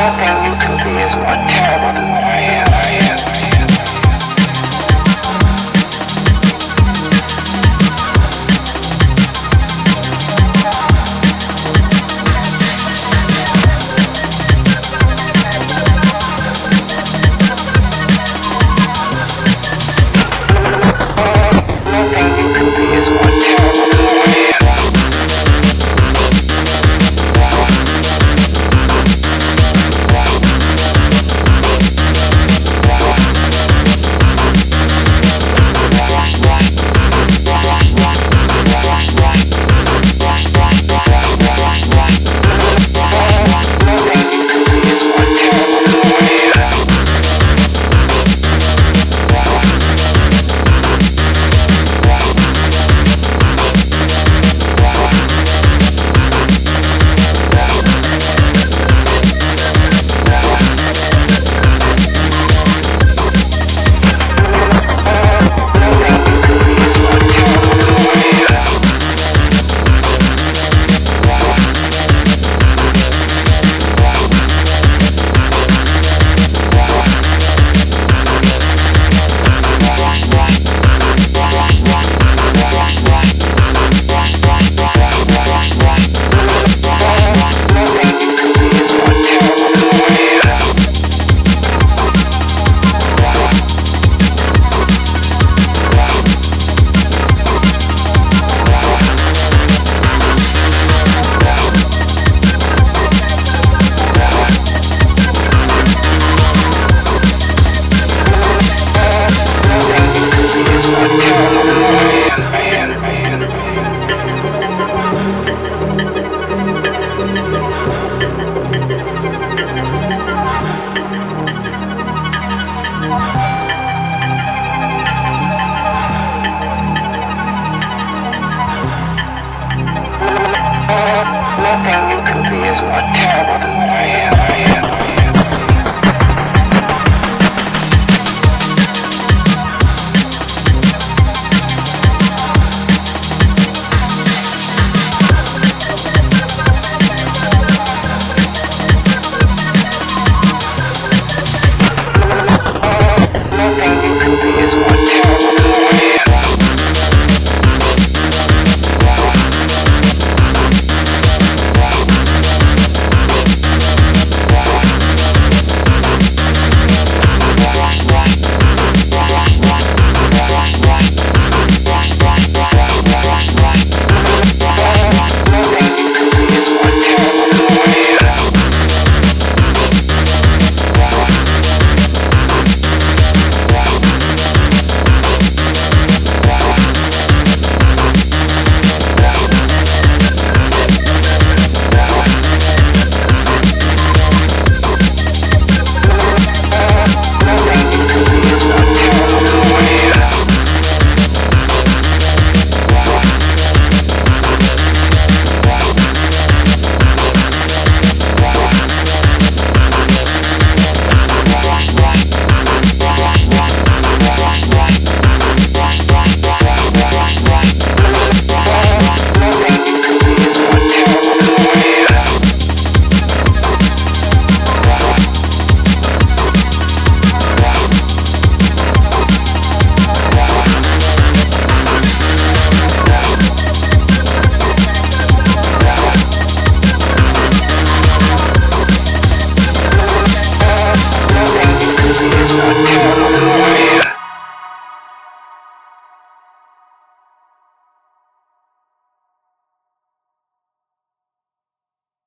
nothing you can be is more terrible